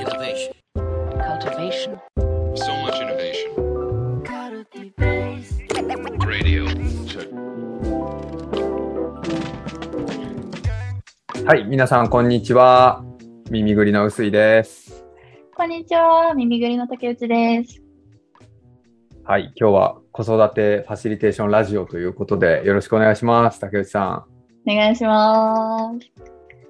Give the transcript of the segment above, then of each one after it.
Innovation. cultivation, So much innovation. Radio. Check. はい、皆さん、こんにちは。耳ぐりの薄いです。こんにちは、耳ぐりの竹内です。はい、今日は子育てファシリテーションラジオということで、よろしくお願いします。竹内さお願いします。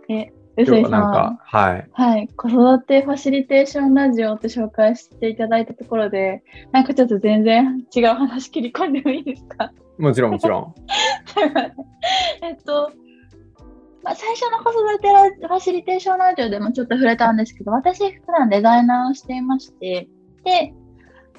え、なんんか、。はい。はい、子育てファシリテーションラジオって紹介していただいたところで、なんかちょっと全然違う話切り込んでもいいですか？もちろん、もちろん。えっと、まあ、最初の子育てラファシリテーションラジオでもちょっと触れたんですけど、私普段デザイナーをしていまして、で、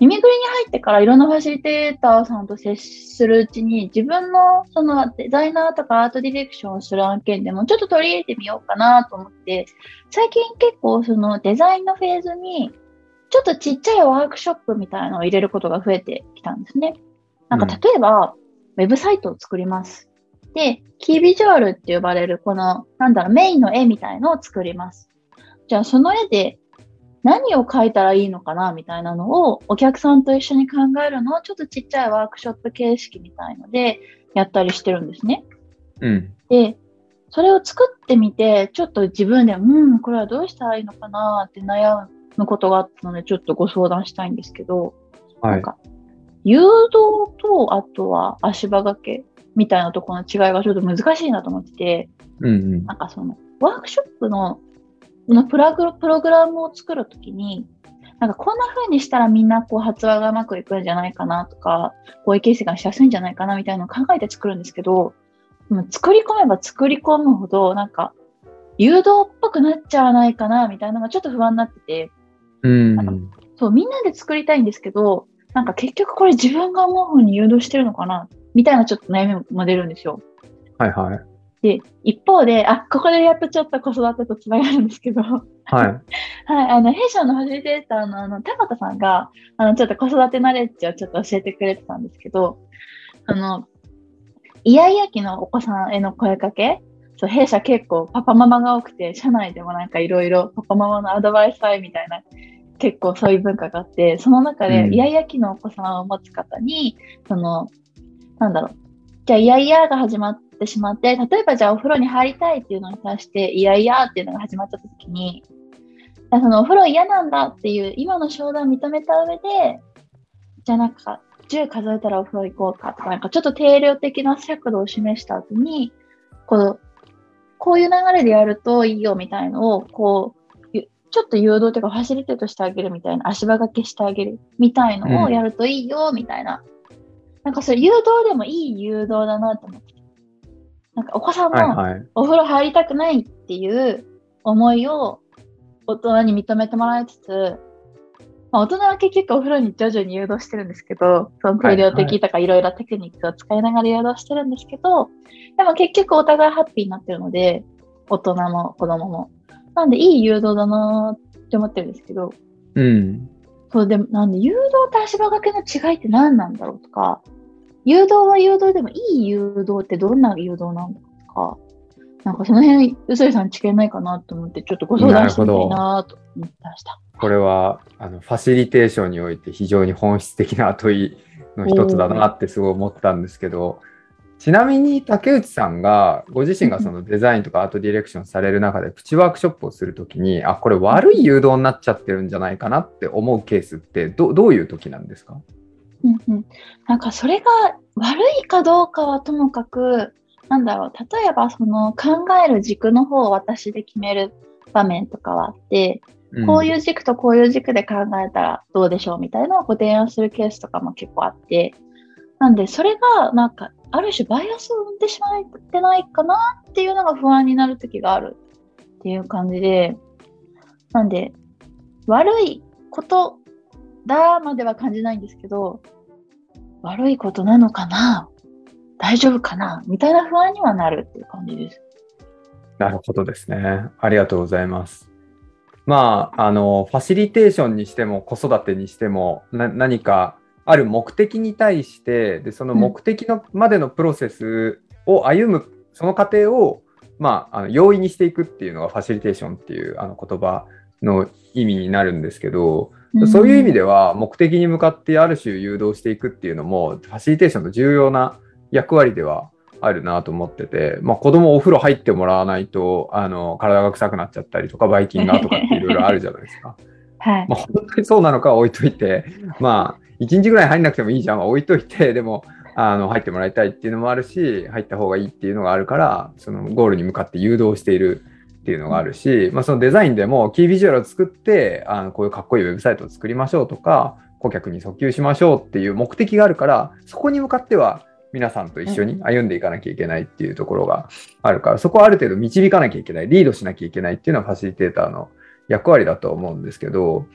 耳ぐりに入ってからいろんなファシリテーターさんと接するうちに、自分のそのデザイナーとかアートディレクションをする案件でもちょっと取り入れてみようかなと思って、最近結構そのデザインのフェーズに、ちょっとちっちゃいワークショップみたいなのを入れることが増えてきたんですね。なんかうん例えば、ウェブサイトを作ります。で、キービジュアルって呼ばれるこの、なんだろう、メインの絵みたいのを作ります。じゃあその絵で何を描いたらいいのかなみたいなのをお客さんと一緒に考えるのをちょっとちっちゃいワークショップ形式みたいのでやったりしてるんですね。うん。で、それを作ってみて、ちょっと自分で、うん、これはどうしたらいいのかなって悩むことがあったので、ちょっとご相談したいんですけど、はい。なんか、誘導と、あとは足場掛けみたいなところの違いがちょっと難しいなと思ってて、うんうんなんかその、ワークショップの、このプラグプログラムを作るときに、なんかこんな風にしたらみんなこう発話がうまくいくんじゃないかなとか、こういうケースがしやすいんじゃないかなみたいなのを考えて作るんですけど、でも作り込めば作り込むほど、なんか、誘導っぽくなっちゃわないかなみたいなのがちょっと不安になってて、うんそう、みんなで作りたいんですけど、なんか結局これ自分が思う風に誘導してるのかなみたいなちょっと悩みも出るんですよ。はいはい。で、一方で、あ、ここでやっとちょっと子育てとつながるんですけど、はい、はい。あの、弊社のファシリテーターのあの、田畑さんが、あの、ちょっと子育てナレッジをちょっと教えてくれてたんですけど、あの、イヤイヤ期のお子さんへの声かけ、そう、弊社結構パパママが多くて、社内でもなんかいろいろパパママのアドバイス会みたいな、結構そういう文化があって、その中でうんイヤイヤ期のお子さんを持つ方に、その、なんだろう、じゃあイヤイヤが始まってしまって、例えばじゃあお風呂に入りたいっていうのに対して、イヤイヤっていうのが始まった時に、そのお風呂嫌なんだっていう今の商談を認めた上で、じゃあなんか10数えたらお風呂行こうかとか、なんかちょっと定量的な尺度を示した後に、こう、こういう流れでやるといいよみたいのを、こう、ゆちょっと誘導というかファシリテートしてあげるみたいな、足場掛けしてあげるみたいのをやるといいよみたいな。なんかそれ誘導でもいい誘導だなと思って。なんかお子さんのはいはい。お風呂入りたくないっていう思いを大人に認めてもらいつつ、まあ、大人は結局お風呂に徐々に誘導してるんですけど、その定量的とかいろいろテクニックを使いながら誘導してるんですけど、でも結局お互いハッピーになってるので、大人も子供も。なんでいい誘導だなーって思ってるんですけど、うん。そうでもなんで誘導と足場掛けの違いって何なんだろうとか、誘導は誘導でもいい誘導ってどんな誘導なんだろうとか、なんかその辺、うすいさん知見ないかなと思って、ちょっとご相談してみたいなと思ってました。これは、あの、ファシリテーションにおいて非常に本質的な問いの一つだなってすごい思ったんですけど、ちなみに竹内さんがご自身がそのデザインとかアートディレクションされる中でプチワークショップをするときに、あ、これ悪い誘導になっちゃってるんじゃないかなって思うケースってどどういう時なんですか？うんうん、なんかそれが悪いかどうかはともかく、なんだろう、例えばその考える軸の方を私で決める場面とかはあって、こういうう軸とこういう軸で考えたらどうでしょうみたいなのをご提案するケースとかも結構あって、なんでそれがなんかある種バイアスを生んでしまってないかなっていうのが不安になる時があるっていう感じで、なんで悪いことだまでは感じないんですけど、悪いことなのかな大丈夫かなみたいな不安にはなるっていう感じです。なるほどですね。ありがとうございます。まあ、あの、ファシリテーションにしても子育てにしてもな何かある目的に対してでその目的のまでのプロセスを歩む、その過程を、まあ、あの容易にしていくっていうのがファシリテーションっていうあの言葉の意味になるんですけど、うんそういう意味では目的に向かってある種誘導していくっていうのもファシリテーションの重要な役割ではあるなと思ってて、まあ、子供お風呂入ってもらわないとあの体が臭くなっちゃったりとかバイキンガーとかっていろいろあるじゃないですか。はい。まあ、本当にそうなのかは置いといて、まあ、1日ぐらい入んなくてもいいじゃんは置いといて、でも、あの入ってもらいたいっていうのもあるし、入った方がいいっていうのがあるから、そのゴールに向かって誘導しているっていうのがあるし、まあ、そのデザインでもキービジュアルを作って、あのこういうかっこいいウェブサイトを作りましょうとか、顧客に訴求しましょうっていう目的があるから、そこに向かっては皆さんと一緒に歩んでいかなきゃいけないっていうところがあるから、そこはある程度導かなきゃいけない、リードしなきゃいけないっていうのはファシリテーターの役割だと思うんですけど、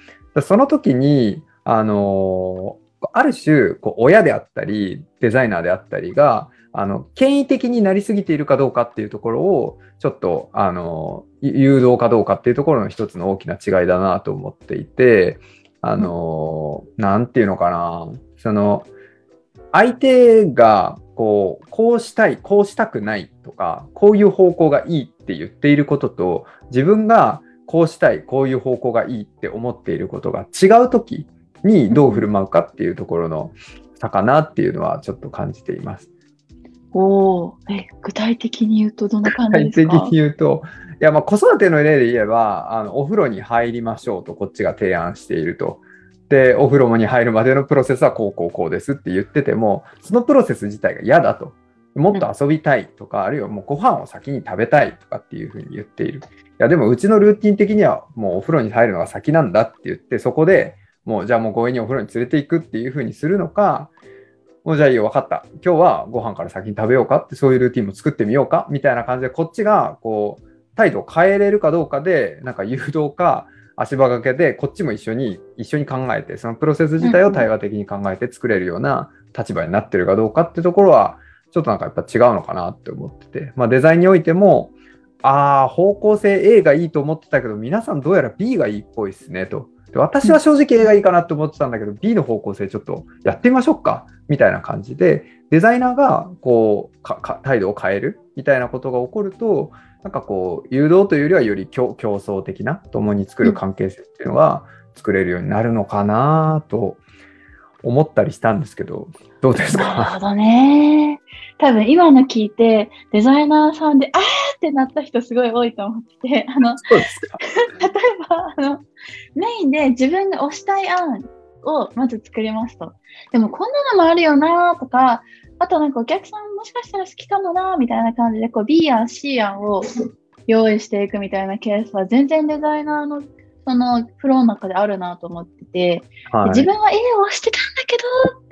その時に、あのある種こう親であったりデザイナーであったりがあの権威的になりすぎているかどうかっていうところをちょっとあの誘導かどうかっていうところの一つの大きな違いだなと思っていてあの、なんていうのかな。その相手がこうこうしたいこうしたくないとかこういう方向がいいって言っていることと自分がこうしたいこういう方向がいいって思っていることが違う時にどう振る舞うかっていうところの差かなっていうのはちょっと感じています。おお、え、具体的に言うとどんな感じ具体的ですかに言うと、いやまあ子育ての例で言えばあの、お風呂に入りましょうとこっちが提案していると。で、お風呂に入るまでのプロセスはこうこうこうですって言ってても、そのプロセス自体が嫌だと。もっと遊びたいとか、あるいはもうご飯を先に食べたいとかっていうふうに言っている。いや、でもうちのルーティン的にはもうお風呂に入るのが先なんだって言って、そこでもうじゃあもう強引にお風呂に連れていくっていうふうにするのか、もうじゃあいいよ、分かった。今日はご飯から先に食べようかって、そういうルーティンも作ってみようかみたいな感じで、こっちがこう、態度を変えれるかどうかで、なんか誘導か足場掛けで、こっちも一緒に、一緒に考えて、そのプロセス自体を対話的に考えて作れるような立場になってるかどうかってところは、ちょっとなんかやっぱ違うのかなって思ってて、まあデザインにおいても、ああ、方向性 A がいいと思ってたけど、皆さんどうやら B がいいっぽいですねと。で私は正直 A がいいかなって思ってたんだけど、B の方向性ちょっとやってみましょうかみたいな感じで、デザイナーがこうかか態度を変えるみたいなことが起こると、なんかこう、誘導というよりはより競競争的な、共に作る関係性っていうのが作れるようになるのかなと思ったりしたんですけど、どうですなるかほどね。多分今の聞いて、デザイナーさんで、あーってなった人すごい多いと思ってて、あの、例えば、あの、メインで自分が推したい案をまず作りますと。でもこんなのもあるよなとか、あとなんかお客さんもしかしたら好きかもなみたいな感じで、こう B や C 案を用意していくみたいなケースは全然デザイナーのそのフローの中であるなと思ってて、はい自分は A を押してたんだけど、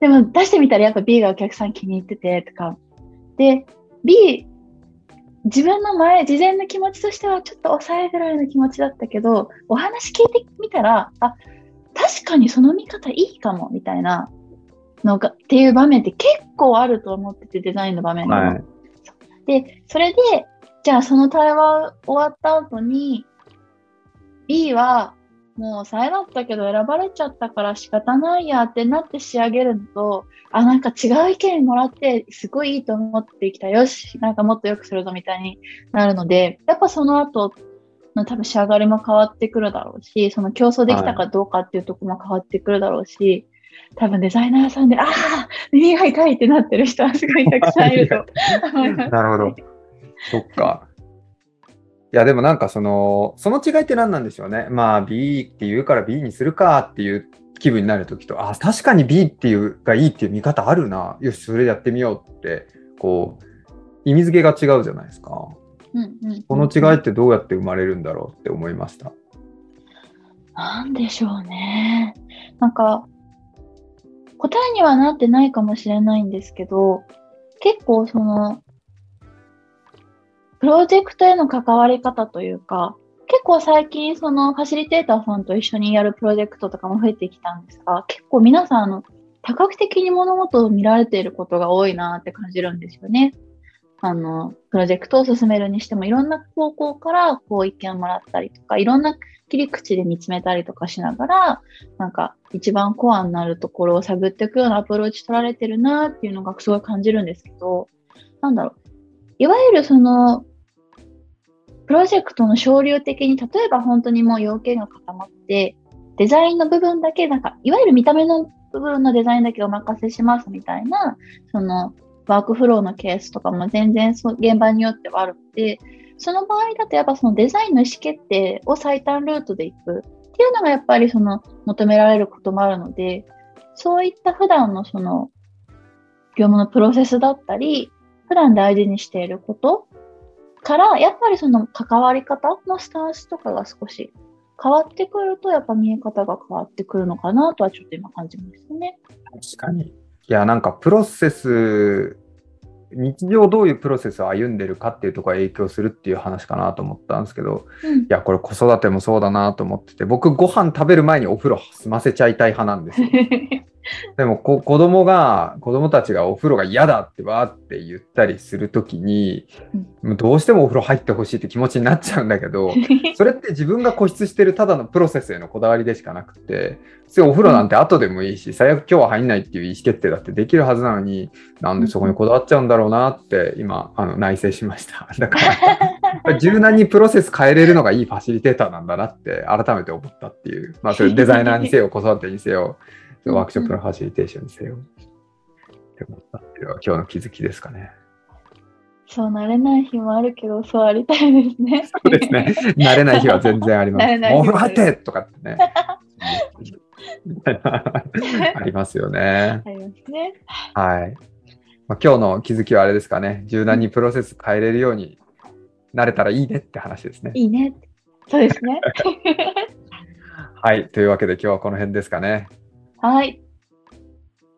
でも出してみたらやっぱ B がお客さん気に入っててとか。で、B、自分の前、事前の気持ちとしてはちょっと抑えぐらいの気持ちだったけど、お話聞いてみたら、あ、確かにその見方いいかも、みたいなのが、っていう場面って結構あると思ってて、デザインの場面でも。はいで、それで、じゃあその対話終わった後に、B は、もう抑えだったけど選ばれちゃったから仕方ないやってなって仕上げるのと、あ、なんか違う意見もらってすごいいいと思ってきた。よし、なんかもっと良くするぞみたいになるので、やっぱその後の多分仕上がりも変わってくるだろうし、その競争できたかどうかっていうとこも変わってくるだろうし、多分デザイナーさんで、ああ、耳が痛いってなってる人はすごいたくさんいると思います。なるほど。そっか。いや、でもなんかその、その違いって何なんでしょうね。まあ B って言うから B にするかっていう気分になるときと、あ、確かに B っていうがいいっていう見方あるな。よし、それやってみようって、こう、意味付けが違うじゃないですか。うんうんこの違いってどうやって生まれるんだろうって思いました。なんでしょうね。なんか、答えにはなってないかもしれないんですけど、結構その、プロジェクトへの関わり方というか、結構最近そのファシリテーターさんと一緒にやるプロジェクトとかも増えてきたんですが、結構皆さんあの多角的に物事を見られていることが多いなって感じるんですよね。あの、プロジェクトを進めるにしてもいろんな方向からこう意見をもらったりとか、いろんな切り口で見つめたりとかしながら、なんか一番コアになるところを探っていくようなアプローチ取られてるなっていうのがすごい感じるんですけど、なんだろう。いわゆるその、プロジェクトの省流的に、例えば本当にもう要件が固まって、デザインの部分だけ、なんか、いわゆる見た目の部分のデザインだけお任せしますみたいな、その、ワークフローのケースとかも全然そう現場によってはあるので、その場合だとやっぱそのデザインの意思決定を最短ルートでいくっていうのがやっぱりその求められることもあるので、そういった普段のその業務のプロセスだったり、普段大事にしていることから、やっぱりその関わり方のスタンスとかが少し変わってくると、やっぱ見え方が変わってくるのかなとはちょっと今感じましたね。確かに。いや、なんかプロセス、日常どういうプロセスを歩んでるかっていうところが影響するっていう話かなと思ったんですけど、うんいや、これ子育てもそうだなと思ってて、僕ご飯食べる前にお風呂済ませちゃいたい派なんですよ。でもこ子供が、子供たちがお風呂が嫌だってわーって言ったりするときに、もうどうしてもお風呂入ってほしいって気持ちになっちゃうんだけど、それって自分が固執してるただのプロセスへのこだわりでしかなくて、普通お風呂なんて後でもいいし、最悪今日は入んないっていう意思決定だってできるはずなのに、なんでそこにこだわっちゃうんだろうなって今、あの内省しました。だから、柔軟にプロセス変えれるのがいいファシリテーターなんだなって改めて思ったっていう、まあそれデザイナーにせよ、子育てにせよ、ワークショップのファシリテーションにせよ。って思ったっていうのが今日の気づきですかね。そうなれない日もあるけど、そうありたいですね。そうですね。慣れない日は全然あります。もうおもある風呂入ってとかってね。ありますよね。ありますね。はい。まあ、今日の気づきはあれですかね。柔軟にプロセス変えれるようになれたらいいねって話ですね。いいね。そうですね。はい。というわけで今日はこの辺ですかね。はい。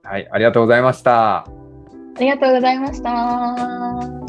はい。ありがとうございました。ありがとうございました。